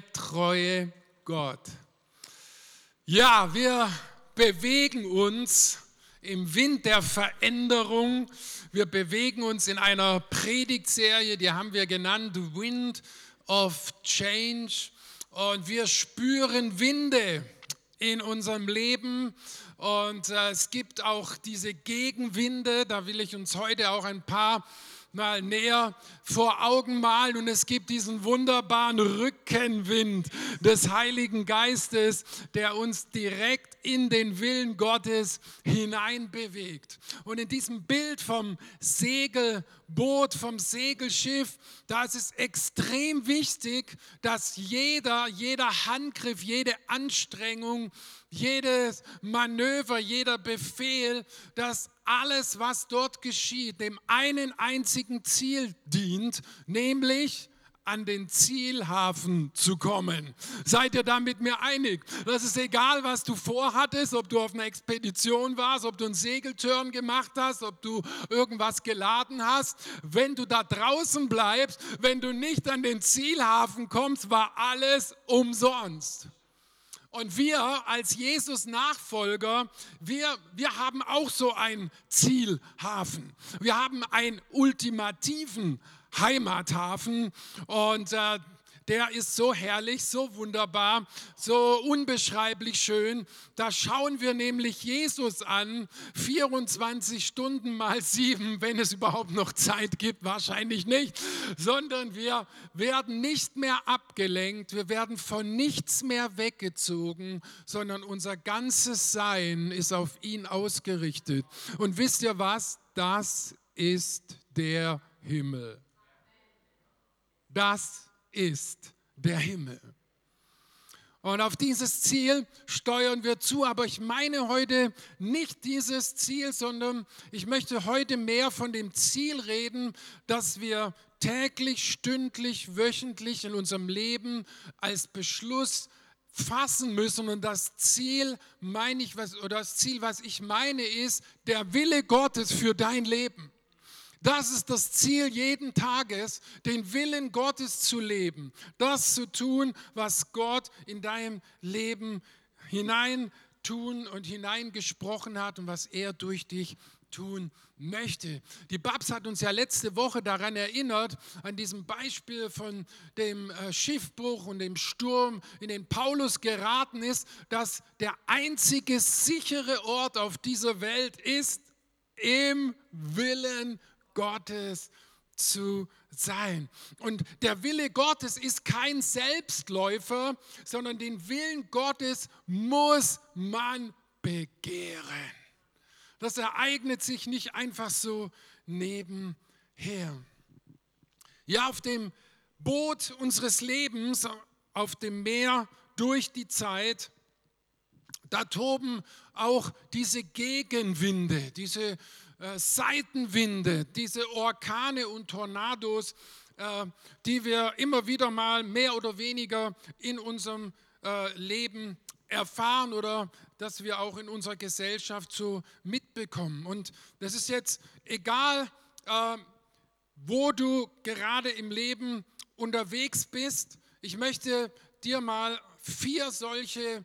treue Gott. Ja, wir bewegen uns im Wind der Veränderung. Wir bewegen uns in einer Predigtserie, die haben wir genannt Wind of Change. Und wir spüren Winde in unserem Leben. Und äh, es gibt auch diese Gegenwinde, da will ich uns heute auch ein paar mal näher vor Augen malen und es gibt diesen wunderbaren Rückenwind des Heiligen Geistes, der uns direkt in den Willen Gottes hineinbewegt. Und in diesem Bild vom Segelboot, vom Segelschiff, da ist es extrem wichtig, dass jeder, jeder Handgriff, jede Anstrengung, jedes Manöver, jeder Befehl, dass alles, was dort geschieht, dem einen einzigen Ziel dient, nämlich an den Zielhafen zu kommen. Seid ihr da mit mir einig? Das ist egal, was du vorhattest, ob du auf einer Expedition warst, ob du einen Segeltörn gemacht hast, ob du irgendwas geladen hast. Wenn du da draußen bleibst, wenn du nicht an den Zielhafen kommst, war alles umsonst. Und wir als Jesus-Nachfolger, wir, wir haben auch so einen Zielhafen. Wir haben einen ultimativen Heimathafen und äh, der ist so herrlich, so wunderbar, so unbeschreiblich schön. Da schauen wir nämlich Jesus an, 24 Stunden mal sieben, wenn es überhaupt noch Zeit gibt, wahrscheinlich nicht, sondern wir werden nicht mehr abgelenkt, wir werden von nichts mehr weggezogen, sondern unser ganzes Sein ist auf ihn ausgerichtet. Und wisst ihr was? Das ist der Himmel. Das ist der Himmel. Und auf dieses Ziel steuern wir zu. Aber ich meine heute nicht dieses Ziel, sondern ich möchte heute mehr von dem Ziel reden, dass wir täglich, stündlich, wöchentlich in unserem Leben als Beschluss fassen müssen. Und das Ziel, meine ich, was, oder das Ziel, was ich meine, ist der Wille Gottes für dein Leben. Das ist das Ziel jeden Tages, den Willen Gottes zu leben, das zu tun, was Gott in deinem Leben hinein tun und hineingesprochen hat und was er durch dich tun möchte. Die Babs hat uns ja letzte Woche daran erinnert, an diesem Beispiel von dem äh, Schiffbruch und dem Sturm, in den Paulus geraten ist, dass der einzige sichere Ort auf dieser Welt ist im Willen Gottes zu sein. Und der Wille Gottes ist kein Selbstläufer, sondern den Willen Gottes muss man begehren. Das ereignet sich nicht einfach so nebenher. Ja, auf dem Boot unseres Lebens, auf dem Meer durch die Zeit, da toben auch diese Gegenwinde, diese äh, Seitenwinde, diese Orkane und Tornados, äh, die wir immer wieder mal mehr oder weniger in unserem äh, Leben erfahren oder dass wir auch in unserer Gesellschaft so mitbekommen. Und das ist jetzt egal, wo du gerade im Leben unterwegs bist. Ich möchte dir mal vier solche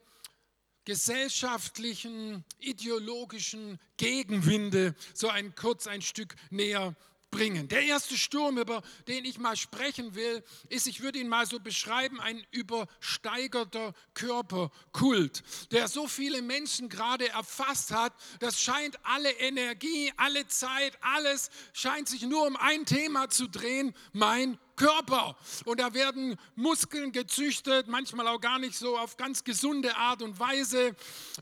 gesellschaftlichen, ideologischen Gegenwinde so ein kurz ein Stück näher bringen. Der erste Sturm, über den ich mal sprechen will, ist, ich würde ihn mal so beschreiben, ein übersteigerter Körperkult, der so viele Menschen gerade erfasst hat. Das scheint alle Energie, alle Zeit, alles scheint sich nur um ein Thema zu drehen, mein Körper. Und da werden Muskeln gezüchtet, manchmal auch gar nicht so auf ganz gesunde Art und Weise.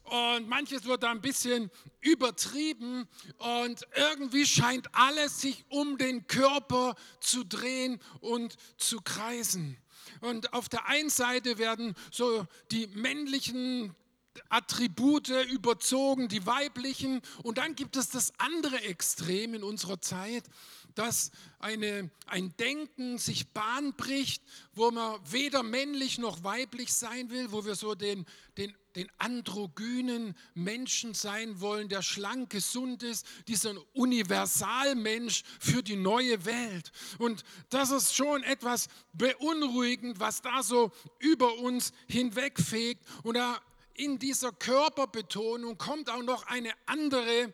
Und manches wird da ein bisschen übertrieben. Und irgendwie scheint alles sich um den Körper zu drehen und zu kreisen. Und auf der einen Seite werden so die männlichen Attribute überzogen, die weiblichen. Und dann gibt es das andere Extrem in unserer Zeit dass eine, ein Denken sich Bahn bricht, wo man weder männlich noch weiblich sein will, wo wir so den, den, den androgynen Menschen sein wollen, der schlank, gesund ist, dieser Universalmensch für die neue Welt. Und das ist schon etwas beunruhigend, was da so über uns hinwegfegt. Und da in dieser Körperbetonung kommt auch noch eine andere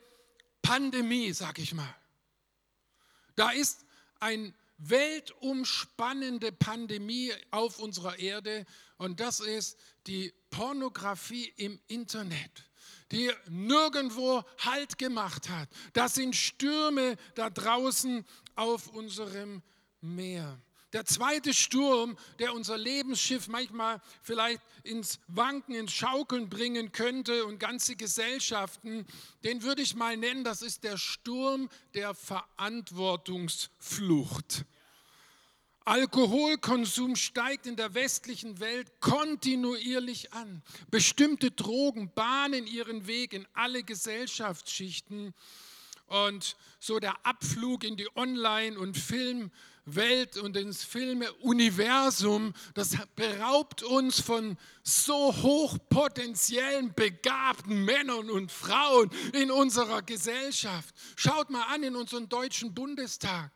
Pandemie, sag ich mal. Da ist eine weltumspannende Pandemie auf unserer Erde und das ist die Pornografie im Internet, die nirgendwo Halt gemacht hat. Das sind Stürme da draußen auf unserem Meer. Der zweite Sturm, der unser Lebensschiff manchmal vielleicht ins Wanken, ins Schaukeln bringen könnte und ganze Gesellschaften, den würde ich mal nennen, das ist der Sturm der Verantwortungsflucht. Alkoholkonsum steigt in der westlichen Welt kontinuierlich an. Bestimmte Drogen bahnen ihren Weg in alle Gesellschaftsschichten. Und so der Abflug in die Online- und Filmwelt und ins Filmeuniversum, das beraubt uns von so hochpotenziellen, begabten Männern und Frauen in unserer Gesellschaft. Schaut mal an in unseren deutschen Bundestag.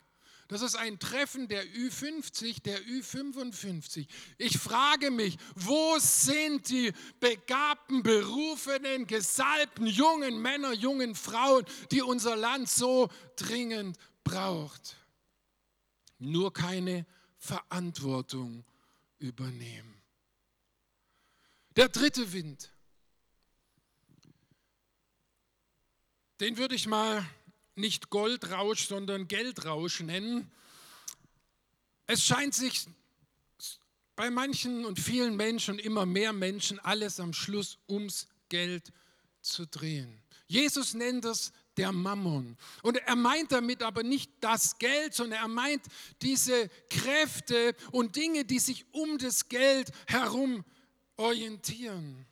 Das ist ein Treffen der Ü50, der Ü55. Ich frage mich, wo sind die begabten, berufenen, gesalbten jungen Männer, jungen Frauen, die unser Land so dringend braucht? Nur keine Verantwortung übernehmen. Der dritte Wind, den würde ich mal nicht Goldrausch, sondern Geldrausch nennen. Es scheint sich bei manchen und vielen Menschen, immer mehr Menschen, alles am Schluss ums Geld zu drehen. Jesus nennt das der Mammon. Und er meint damit aber nicht das Geld, sondern er meint diese Kräfte und Dinge, die sich um das Geld herum orientieren.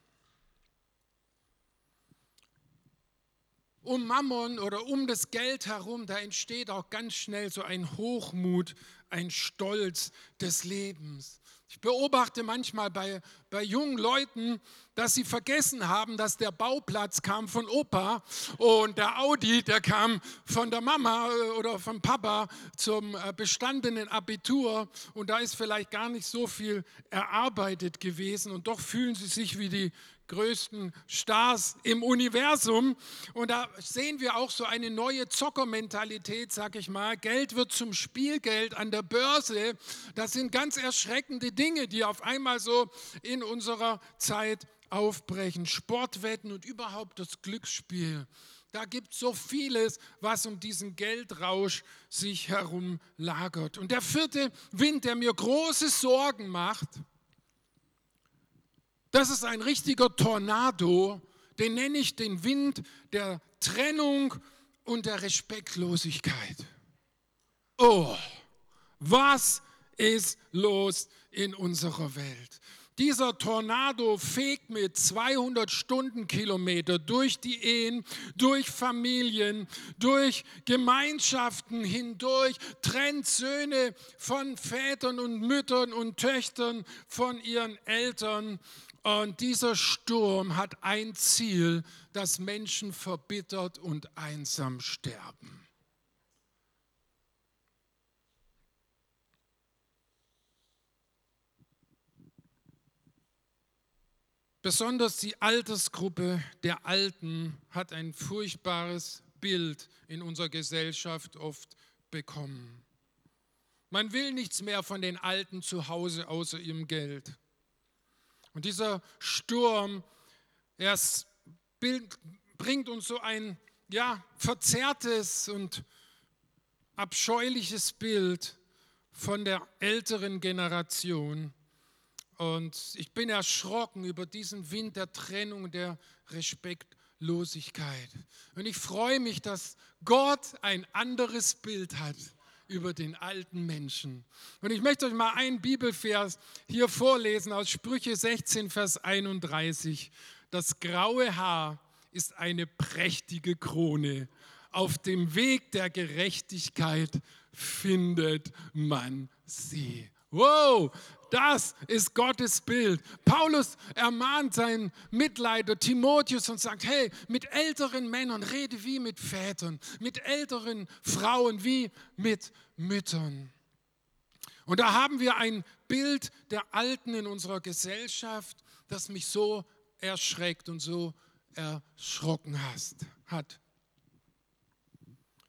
um Mammon oder um das Geld herum, da entsteht auch ganz schnell so ein Hochmut, ein Stolz des Lebens. Ich beobachte manchmal bei, bei jungen Leuten, dass sie vergessen haben, dass der Bauplatz kam von Opa und der Audi, der kam von der Mama äh, oder vom Papa zum äh, bestandenen Abitur. Und da ist vielleicht gar nicht so viel erarbeitet gewesen. Und doch fühlen sie sich wie die größten Stars im Universum. Und da sehen wir auch so eine neue Zockermentalität, sag ich mal. Geld wird zum Spielgeld an der Börse. Das sind ganz erschreckende Dinge, die auf einmal so in unserer Zeit aufbrechen. Sportwetten und überhaupt das Glücksspiel. Da gibt es so vieles, was um diesen Geldrausch sich herum lagert. Und der vierte Wind, der mir große Sorgen macht, das ist ein richtiger Tornado, den nenne ich den Wind der Trennung und der Respektlosigkeit. Oh, was ist los in unserer Welt? Dieser Tornado fegt mit 200 Stundenkilometer durch die Ehen, durch Familien, durch Gemeinschaften hindurch, trennt Söhne von Vätern und Müttern und Töchtern von ihren Eltern und dieser Sturm hat ein Ziel, dass Menschen verbittert und einsam sterben. Besonders die Altersgruppe der Alten hat ein furchtbares Bild in unserer Gesellschaft oft bekommen. Man will nichts mehr von den Alten zu Hause außer ihrem Geld. Und dieser Sturm, er bringt uns so ein ja, verzerrtes und abscheuliches Bild von der älteren Generation. Und ich bin erschrocken über diesen Wind der Trennung, der Respektlosigkeit. Und ich freue mich, dass Gott ein anderes Bild hat über den alten Menschen. Und ich möchte euch mal einen Bibelvers hier vorlesen aus Sprüche 16, Vers 31. Das graue Haar ist eine prächtige Krone. Auf dem Weg der Gerechtigkeit findet man sie. Wow, das ist Gottes Bild. Paulus ermahnt seinen Mitleider Timotheus und sagt, hey, mit älteren Männern rede wie mit Vätern, mit älteren Frauen wie mit Müttern. Und da haben wir ein Bild der Alten in unserer Gesellschaft, das mich so erschreckt und so erschrocken hat.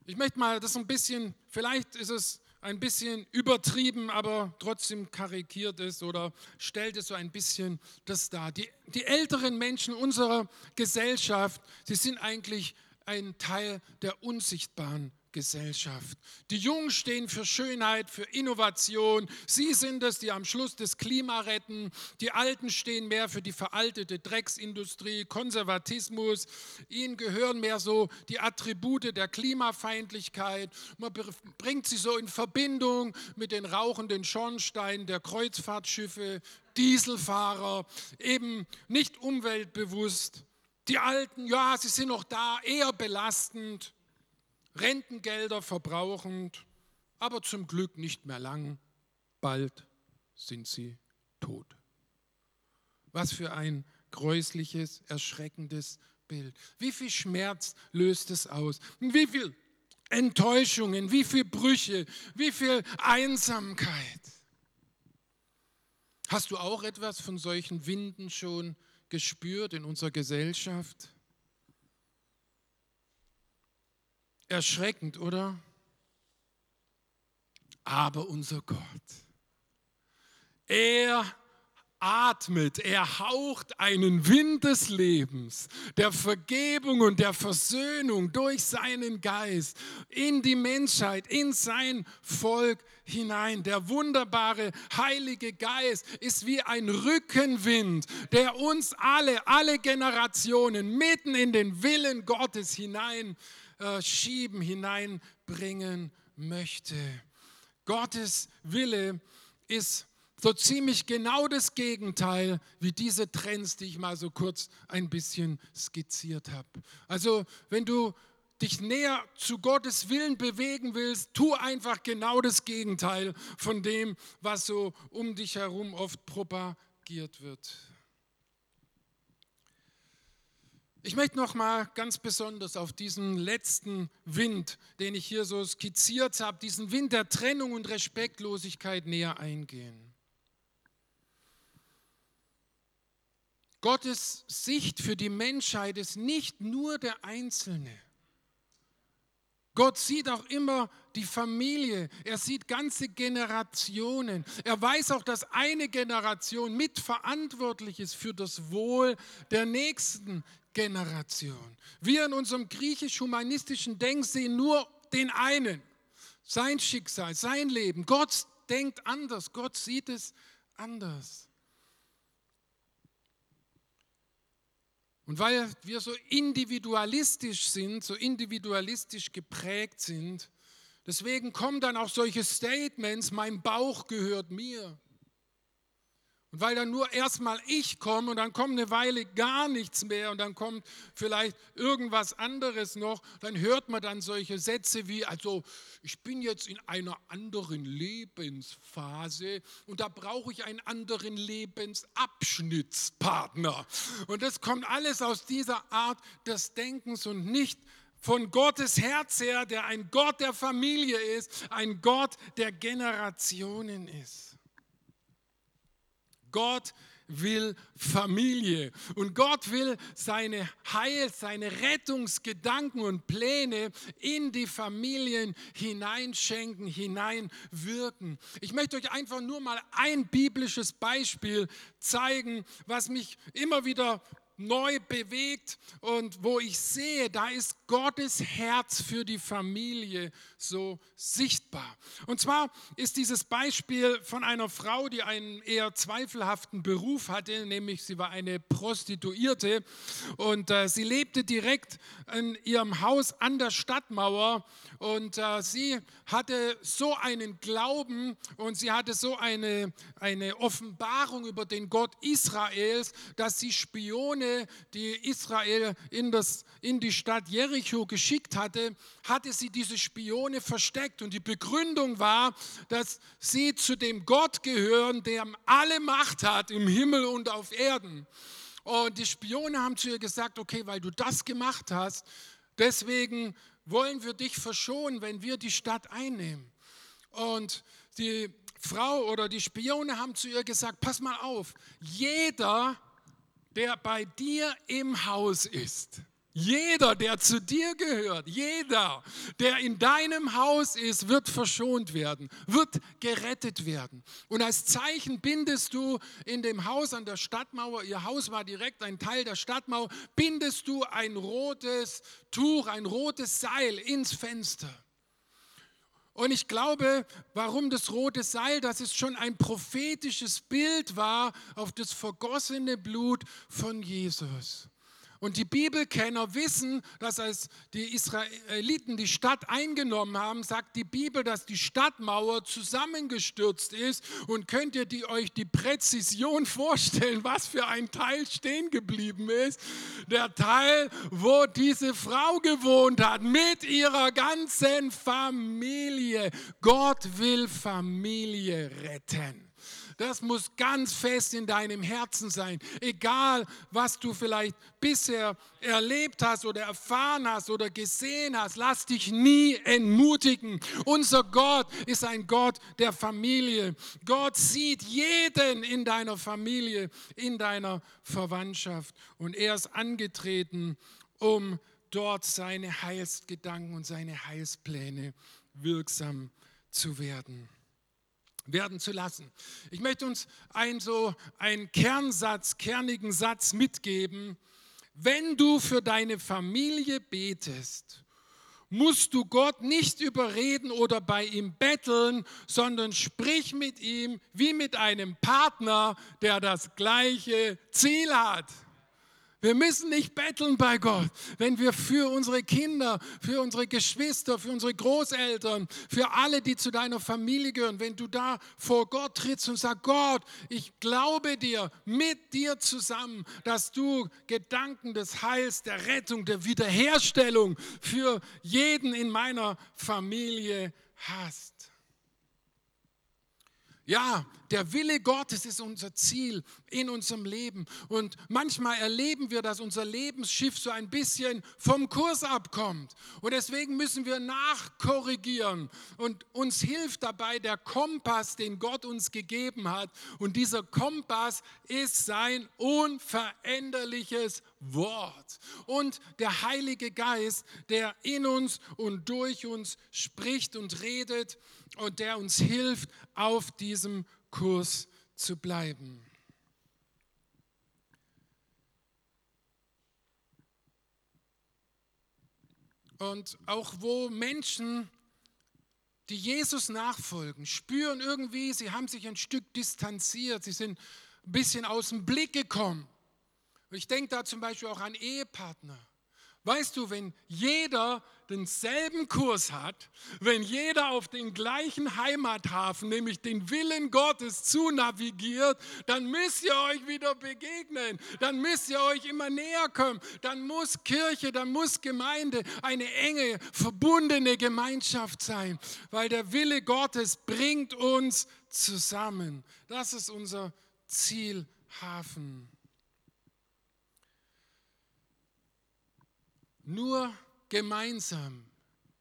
Ich möchte mal das ein bisschen, vielleicht ist es ein bisschen übertrieben, aber trotzdem karikiert ist oder stellt es so ein bisschen das dar. Die, die älteren Menschen unserer Gesellschaft, sie sind eigentlich ein Teil der unsichtbaren Gesellschaft. Die Jungen stehen für Schönheit, für Innovation. Sie sind es, die am Schluss das Klima retten. Die Alten stehen mehr für die veraltete Drecksindustrie, Konservatismus. Ihnen gehören mehr so die Attribute der Klimafeindlichkeit. Man bringt sie so in Verbindung mit den rauchenden Schornsteinen der Kreuzfahrtschiffe, Dieselfahrer, eben nicht umweltbewusst. Die Alten, ja, sie sind noch da, eher belastend. Rentengelder verbrauchend, aber zum Glück nicht mehr lang. Bald sind sie tot. Was für ein gräusliches, erschreckendes Bild. Wie viel Schmerz löst es aus? Wie viel Enttäuschungen, wie viel Brüche, wie viel Einsamkeit. Hast du auch etwas von solchen Winden schon gespürt in unserer Gesellschaft? Erschreckend, oder? Aber unser Gott, er atmet, er haucht einen Wind des Lebens, der Vergebung und der Versöhnung durch seinen Geist in die Menschheit, in sein Volk hinein. Der wunderbare Heilige Geist ist wie ein Rückenwind, der uns alle, alle Generationen mitten in den Willen Gottes hinein äh, schieben, hineinbringen möchte. Gottes Wille ist so ziemlich genau das Gegenteil wie diese Trends, die ich mal so kurz ein bisschen skizziert habe. Also wenn du dich näher zu Gottes Willen bewegen willst, tu einfach genau das Gegenteil von dem, was so um dich herum oft propagiert wird. Ich möchte noch mal ganz besonders auf diesen letzten Wind, den ich hier so skizziert habe, diesen Wind der Trennung und Respektlosigkeit näher eingehen. Gottes Sicht für die Menschheit ist nicht nur der Einzelne. Gott sieht auch immer die Familie, er sieht ganze Generationen. Er weiß auch, dass eine Generation mitverantwortlich ist für das Wohl der nächsten Generation. Wir in unserem griechisch-humanistischen Denk sehen nur den einen, sein Schicksal, sein Leben. Gott denkt anders, Gott sieht es anders. Und weil wir so individualistisch sind, so individualistisch geprägt sind, deswegen kommen dann auch solche Statements, mein Bauch gehört mir. Und weil dann nur erstmal ich komme und dann kommt eine Weile gar nichts mehr und dann kommt vielleicht irgendwas anderes noch, dann hört man dann solche Sätze wie, also ich bin jetzt in einer anderen Lebensphase und da brauche ich einen anderen Lebensabschnittspartner. Und das kommt alles aus dieser Art des Denkens und nicht von Gottes Herz her, der ein Gott der Familie ist, ein Gott der Generationen ist. Gott will Familie und Gott will seine Heil, seine Rettungsgedanken und Pläne in die Familien hineinschenken, hineinwirken. Ich möchte euch einfach nur mal ein biblisches Beispiel zeigen, was mich immer wieder neu bewegt und wo ich sehe, da ist Gottes Herz für die Familie so sichtbar. Und zwar ist dieses Beispiel von einer Frau, die einen eher zweifelhaften Beruf hatte, nämlich sie war eine Prostituierte und äh, sie lebte direkt in ihrem Haus an der Stadtmauer und äh, sie hatte so einen Glauben und sie hatte so eine, eine Offenbarung über den Gott Israels, dass sie Spione Spione, die Israel in, das, in die Stadt Jericho geschickt hatte, hatte sie diese Spione versteckt. Und die Begründung war, dass sie zu dem Gott gehören, der alle Macht hat im Himmel und auf Erden. Und die Spione haben zu ihr gesagt, okay, weil du das gemacht hast, deswegen wollen wir dich verschonen, wenn wir die Stadt einnehmen. Und die Frau oder die Spione haben zu ihr gesagt, pass mal auf, jeder, der bei dir im Haus ist, jeder, der zu dir gehört, jeder, der in deinem Haus ist, wird verschont werden, wird gerettet werden. Und als Zeichen bindest du in dem Haus an der Stadtmauer, ihr Haus war direkt ein Teil der Stadtmauer, bindest du ein rotes Tuch, ein rotes Seil ins Fenster. Und ich glaube, warum das rote Seil, dass es schon ein prophetisches Bild war auf das vergossene Blut von Jesus. Und die Bibelkenner wissen, dass als die Israeliten die Stadt eingenommen haben, sagt die Bibel, dass die Stadtmauer zusammengestürzt ist. Und könnt ihr die, euch die Präzision vorstellen, was für ein Teil stehen geblieben ist? Der Teil, wo diese Frau gewohnt hat, mit ihrer ganzen Familie. Gott will Familie retten. Das muss ganz fest in deinem Herzen sein. Egal, was du vielleicht bisher erlebt hast oder erfahren hast oder gesehen hast, lass dich nie entmutigen. Unser Gott ist ein Gott der Familie. Gott sieht jeden in deiner Familie, in deiner Verwandtschaft. Und er ist angetreten, um dort seine Heilsgedanken und seine Heilspläne wirksam zu werden werden zu lassen. Ich möchte uns einen so einen Kernsatz, kernigen Satz mitgeben. Wenn du für deine Familie betest, musst du Gott nicht überreden oder bei ihm betteln, sondern sprich mit ihm wie mit einem Partner, der das gleiche Ziel hat. Wir müssen nicht betteln bei Gott, wenn wir für unsere Kinder, für unsere Geschwister, für unsere Großeltern, für alle, die zu deiner Familie gehören, wenn du da vor Gott trittst und sagst, Gott, ich glaube dir, mit dir zusammen, dass du Gedanken des Heils, der Rettung, der Wiederherstellung für jeden in meiner Familie hast. Ja, der Wille Gottes ist unser Ziel in unserem Leben. Und manchmal erleben wir, dass unser Lebensschiff so ein bisschen vom Kurs abkommt. Und deswegen müssen wir nachkorrigieren. Und uns hilft dabei der Kompass, den Gott uns gegeben hat. Und dieser Kompass ist sein unveränderliches Wort. Und der Heilige Geist, der in uns und durch uns spricht und redet und der uns hilft, auf diesem Kurs zu bleiben. Und auch wo Menschen, die Jesus nachfolgen, spüren irgendwie, sie haben sich ein Stück distanziert, sie sind ein bisschen aus dem Blick gekommen. Und ich denke da zum Beispiel auch an Ehepartner Weißt du, wenn jeder denselben Kurs hat, wenn jeder auf den gleichen Heimathafen, nämlich den Willen Gottes, zu navigiert, dann müsst ihr euch wieder begegnen, dann müsst ihr euch immer näher kommen, dann muss Kirche, dann muss Gemeinde eine enge, verbundene Gemeinschaft sein, weil der Wille Gottes bringt uns zusammen. Das ist unser Zielhafen. Nur gemeinsam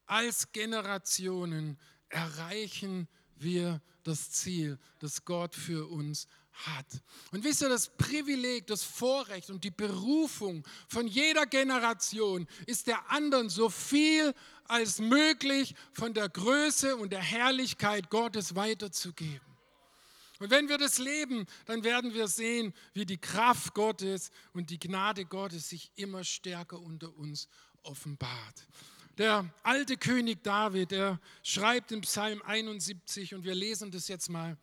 als Generationen erreichen wir das Ziel, das Gott für uns hat. Und wisst ihr, das Privileg, das Vorrecht und die Berufung von jeder Generation ist der anderen so viel als möglich von der Größe und der Herrlichkeit Gottes weiterzugeben. Und wenn wir das leben, dann werden wir sehen, wie die Kraft Gottes und die Gnade Gottes sich immer stärker unter uns offenbart. Der alte König David, er schreibt im Psalm 71 und wir lesen das jetzt mal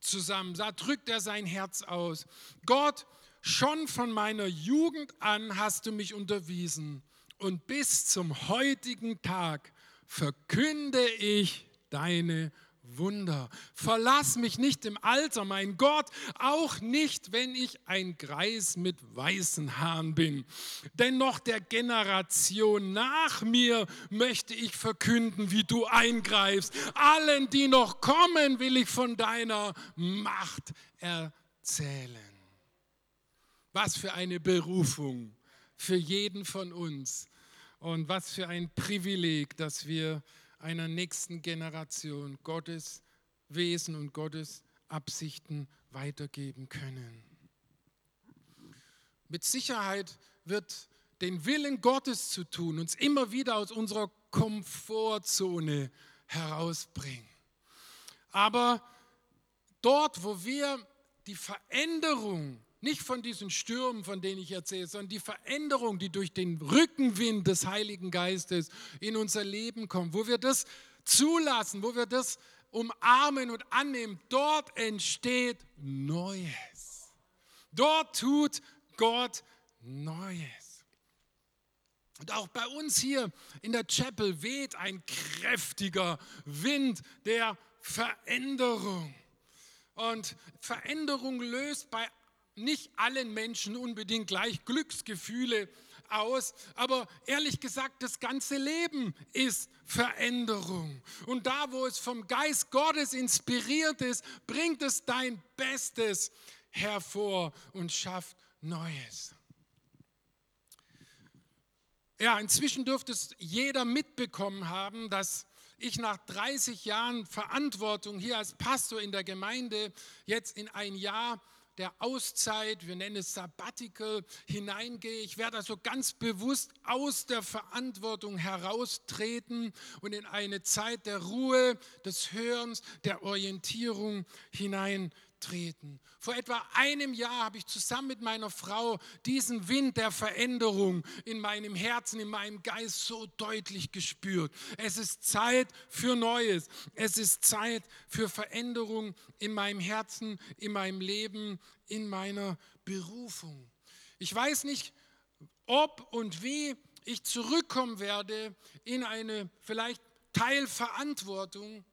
zusammen. Da drückt er sein Herz aus. Gott, schon von meiner Jugend an hast du mich unterwiesen und bis zum heutigen Tag verkünde ich deine Wunder. Verlass mich nicht im Alter, mein Gott, auch nicht, wenn ich ein Greis mit weißen Haaren bin. Denn noch der Generation nach mir möchte ich verkünden, wie du eingreifst. Allen, die noch kommen, will ich von deiner Macht erzählen. Was für eine Berufung für jeden von uns und was für ein Privileg, dass wir einer nächsten Generation Gottes Wesen und Gottes Absichten weitergeben können. Mit Sicherheit wird den Willen Gottes zu tun, uns immer wieder aus unserer Komfortzone herausbringen. Aber dort, wo wir die Veränderung nicht von diesen Stürmen, von denen ich erzähle, sondern die Veränderung, die durch den Rückenwind des Heiligen Geistes in unser Leben kommt, wo wir das zulassen, wo wir das umarmen und annehmen, dort entsteht Neues. Dort tut Gott Neues. Und auch bei uns hier in der Chapel weht ein kräftiger Wind der Veränderung. Und Veränderung löst bei nicht allen Menschen unbedingt gleich Glücksgefühle aus, aber ehrlich gesagt, das ganze Leben ist Veränderung. Und da, wo es vom Geist Gottes inspiriert ist, bringt es dein Bestes hervor und schafft Neues. Ja, inzwischen dürfte es jeder mitbekommen haben, dass ich nach 30 Jahren Verantwortung hier als Pastor in der Gemeinde jetzt in ein Jahr der Auszeit, wir nennen es Sabbatical, hineingehe. Ich werde also ganz bewusst aus der Verantwortung heraustreten und in eine Zeit der Ruhe, des Hörens, der Orientierung hineintreten treten. Vor etwa einem Jahr habe ich zusammen mit meiner Frau diesen Wind der Veränderung in meinem Herzen, in meinem Geist so deutlich gespürt. Es ist Zeit für Neues. Es ist Zeit für Veränderung in meinem Herzen, in meinem Leben, in meiner Berufung. Ich weiß nicht, ob und wie ich zurückkommen werde in eine vielleicht Teilverantwortung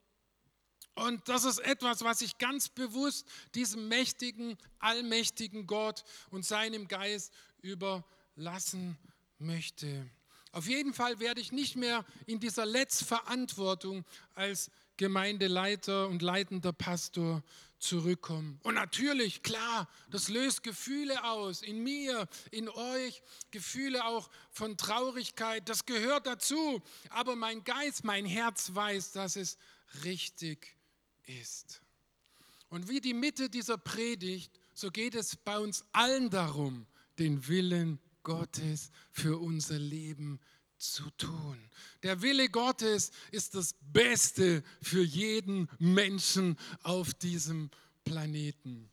und das ist etwas, was ich ganz bewusst diesem mächtigen, allmächtigen Gott und seinem Geist überlassen möchte. Auf jeden Fall werde ich nicht mehr in dieser Letztverantwortung als Gemeindeleiter und leitender Pastor zurückkommen. Und natürlich, klar, das löst Gefühle aus, in mir, in euch, Gefühle auch von Traurigkeit, das gehört dazu. Aber mein Geist, mein Herz weiß, dass es richtig ist. Und wie die Mitte dieser Predigt, so geht es bei uns allen darum, den Willen Gottes für unser Leben zu tun. Der Wille Gottes ist das Beste für jeden Menschen auf diesem Planeten.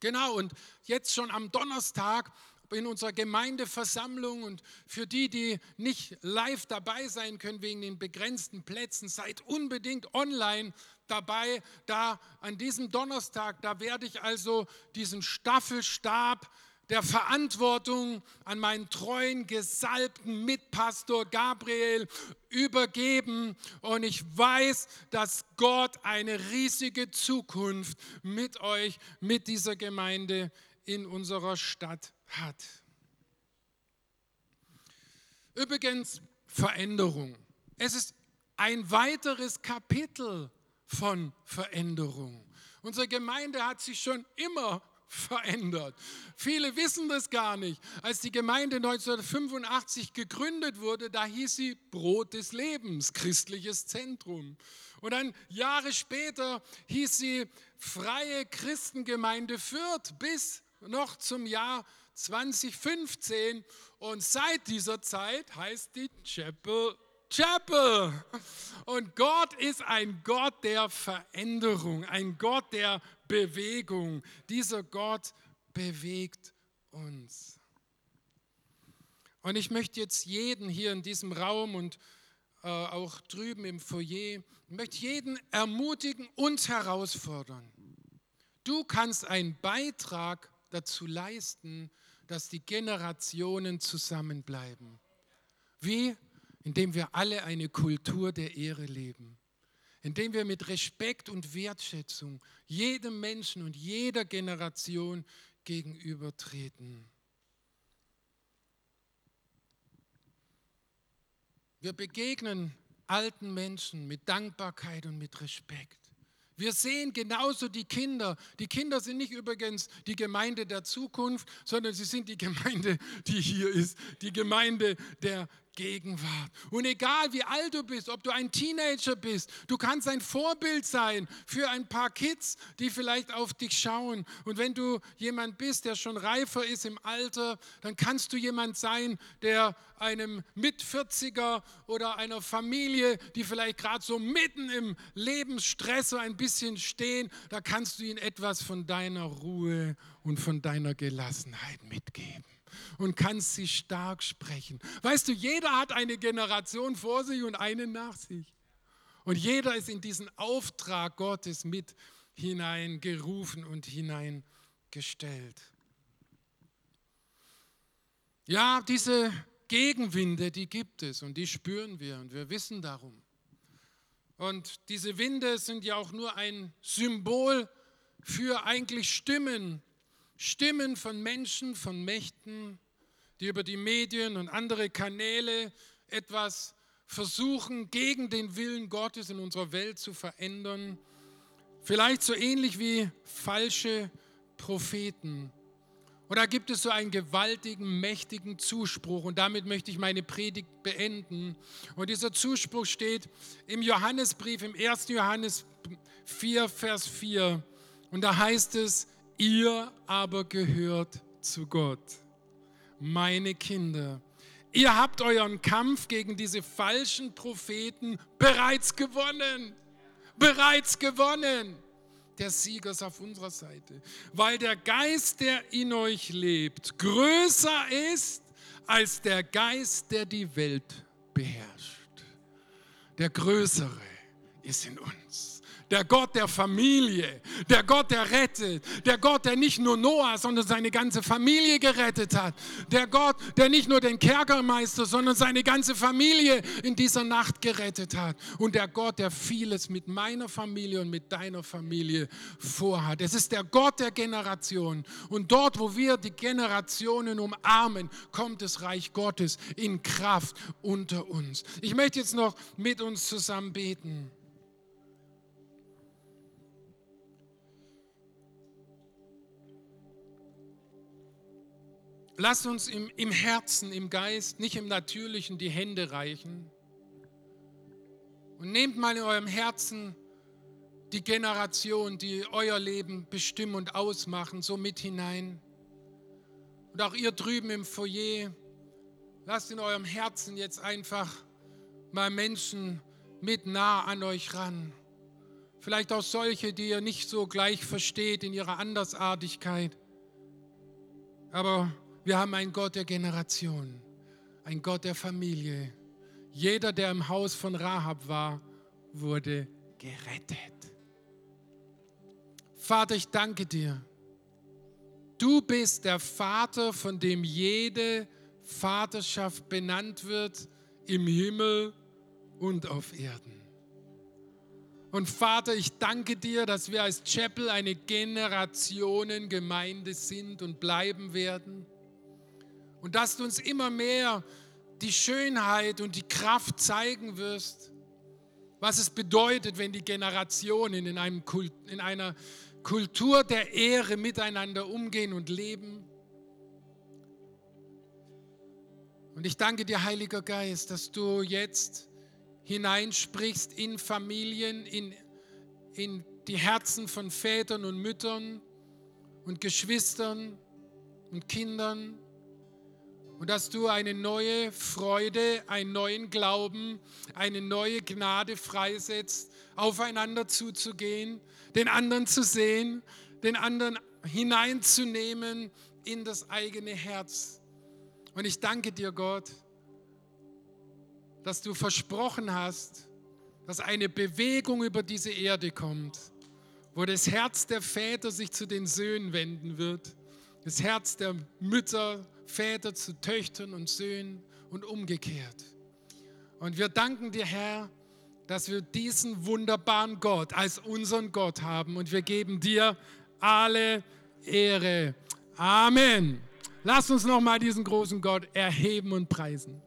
Genau, und jetzt schon am Donnerstag in unserer Gemeindeversammlung und für die, die nicht live dabei sein können wegen den begrenzten Plätzen, seid unbedingt online dabei, da an diesem Donnerstag, da werde ich also diesen Staffelstab der Verantwortung an meinen treuen, gesalbten Mitpastor Gabriel übergeben. Und ich weiß, dass Gott eine riesige Zukunft mit euch, mit dieser Gemeinde in unserer Stadt hat. Übrigens Veränderung. Es ist ein weiteres Kapitel von Veränderung. Unsere Gemeinde hat sich schon immer verändert. Viele wissen das gar nicht. Als die Gemeinde 1985 gegründet wurde, da hieß sie Brot des Lebens, christliches Zentrum. Und dann Jahre später hieß sie Freie Christengemeinde Fürth bis noch zum Jahr 2015. Und seit dieser Zeit heißt die Chapel Chapel. Und Gott ist ein Gott der Veränderung, ein Gott der Bewegung. Dieser Gott bewegt uns. Und ich möchte jetzt jeden hier in diesem Raum und äh, auch drüben im Foyer, möchte jeden ermutigen und herausfordern. Du kannst einen Beitrag dazu leisten, dass die Generationen zusammenbleiben. Wie? indem wir alle eine Kultur der Ehre leben, indem wir mit Respekt und Wertschätzung jedem Menschen und jeder Generation gegenübertreten. Wir begegnen alten Menschen mit Dankbarkeit und mit Respekt. Wir sehen genauso die Kinder. Die Kinder sind nicht übrigens die Gemeinde der Zukunft, sondern sie sind die Gemeinde, die hier ist, die Gemeinde der Gegenwart. Und egal wie alt du bist, ob du ein Teenager bist, du kannst ein Vorbild sein für ein paar Kids, die vielleicht auf dich schauen. Und wenn du jemand bist, der schon reifer ist im Alter, dann kannst du jemand sein, der einem Mit-40er oder einer Familie, die vielleicht gerade so mitten im Lebensstress so ein bisschen stehen, da kannst du ihnen etwas von deiner Ruhe und von deiner Gelassenheit mitgeben und kannst sie stark sprechen. Weißt du, jeder hat eine Generation vor sich und eine nach sich. Und jeder ist in diesen Auftrag Gottes mit hineingerufen und hineingestellt. Ja, diese Gegenwinde, die gibt es und die spüren wir und wir wissen darum. Und diese Winde sind ja auch nur ein Symbol für eigentlich Stimmen, Stimmen von Menschen, von Mächten, die über die Medien und andere Kanäle etwas versuchen, gegen den Willen Gottes in unserer Welt zu verändern. Vielleicht so ähnlich wie falsche Propheten. Und da gibt es so einen gewaltigen, mächtigen Zuspruch. Und damit möchte ich meine Predigt beenden. Und dieser Zuspruch steht im Johannesbrief, im 1. Johannes 4, Vers 4. Und da heißt es, Ihr aber gehört zu Gott, meine Kinder. Ihr habt euren Kampf gegen diese falschen Propheten bereits gewonnen. Bereits gewonnen. Der Sieger ist auf unserer Seite, weil der Geist, der in euch lebt, größer ist als der Geist, der die Welt beherrscht. Der Größere ist in uns der Gott der Familie, der Gott, der rettet, der Gott, der nicht nur Noah, sondern seine ganze Familie gerettet hat, der Gott, der nicht nur den Kerkermeister, sondern seine ganze Familie in dieser Nacht gerettet hat und der Gott, der vieles mit meiner Familie und mit deiner Familie vorhat. Es ist der Gott der Generation und dort, wo wir die Generationen umarmen, kommt das Reich Gottes in Kraft unter uns. Ich möchte jetzt noch mit uns zusammen beten. Lasst uns im, im Herzen, im Geist, nicht im Natürlichen die Hände reichen. Und nehmt mal in eurem Herzen die Generation, die euer Leben bestimmen und ausmachen, so mit hinein. Und auch ihr drüben im Foyer, lasst in eurem Herzen jetzt einfach mal Menschen mit nah an euch ran. Vielleicht auch solche, die ihr nicht so gleich versteht in ihrer Andersartigkeit. Aber wir haben einen Gott der Generation, einen Gott der Familie. Jeder, der im Haus von Rahab war, wurde gerettet. Vater, ich danke dir. Du bist der Vater, von dem jede Vaterschaft benannt wird im Himmel und auf Erden. Und Vater, ich danke dir, dass wir als Chapel eine Generationengemeinde sind und bleiben werden und dass du uns immer mehr die Schönheit und die Kraft zeigen wirst, was es bedeutet, wenn die Generationen in, einem Kult, in einer Kultur der Ehre miteinander umgehen und leben. Und ich danke dir, Heiliger Geist, dass du jetzt hineinsprichst in Familien, in, in die Herzen von Vätern und Müttern und Geschwistern und Kindern und dass du eine neue Freude, einen neuen Glauben, eine neue Gnade freisetzt, aufeinander zuzugehen, den anderen zu sehen, den anderen hineinzunehmen in das eigene Herz. Und ich danke dir, Gott, dass du versprochen hast, dass eine Bewegung über diese Erde kommt, wo das Herz der Väter sich zu den Söhnen wenden wird, das Herz der Mütter Väter zu Töchtern und Söhnen und umgekehrt. Und wir danken dir, Herr, dass wir diesen wunderbaren Gott als unseren Gott haben und wir geben dir alle Ehre. Amen. Lass uns noch mal diesen großen Gott erheben und preisen.